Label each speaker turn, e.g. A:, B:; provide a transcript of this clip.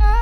A: I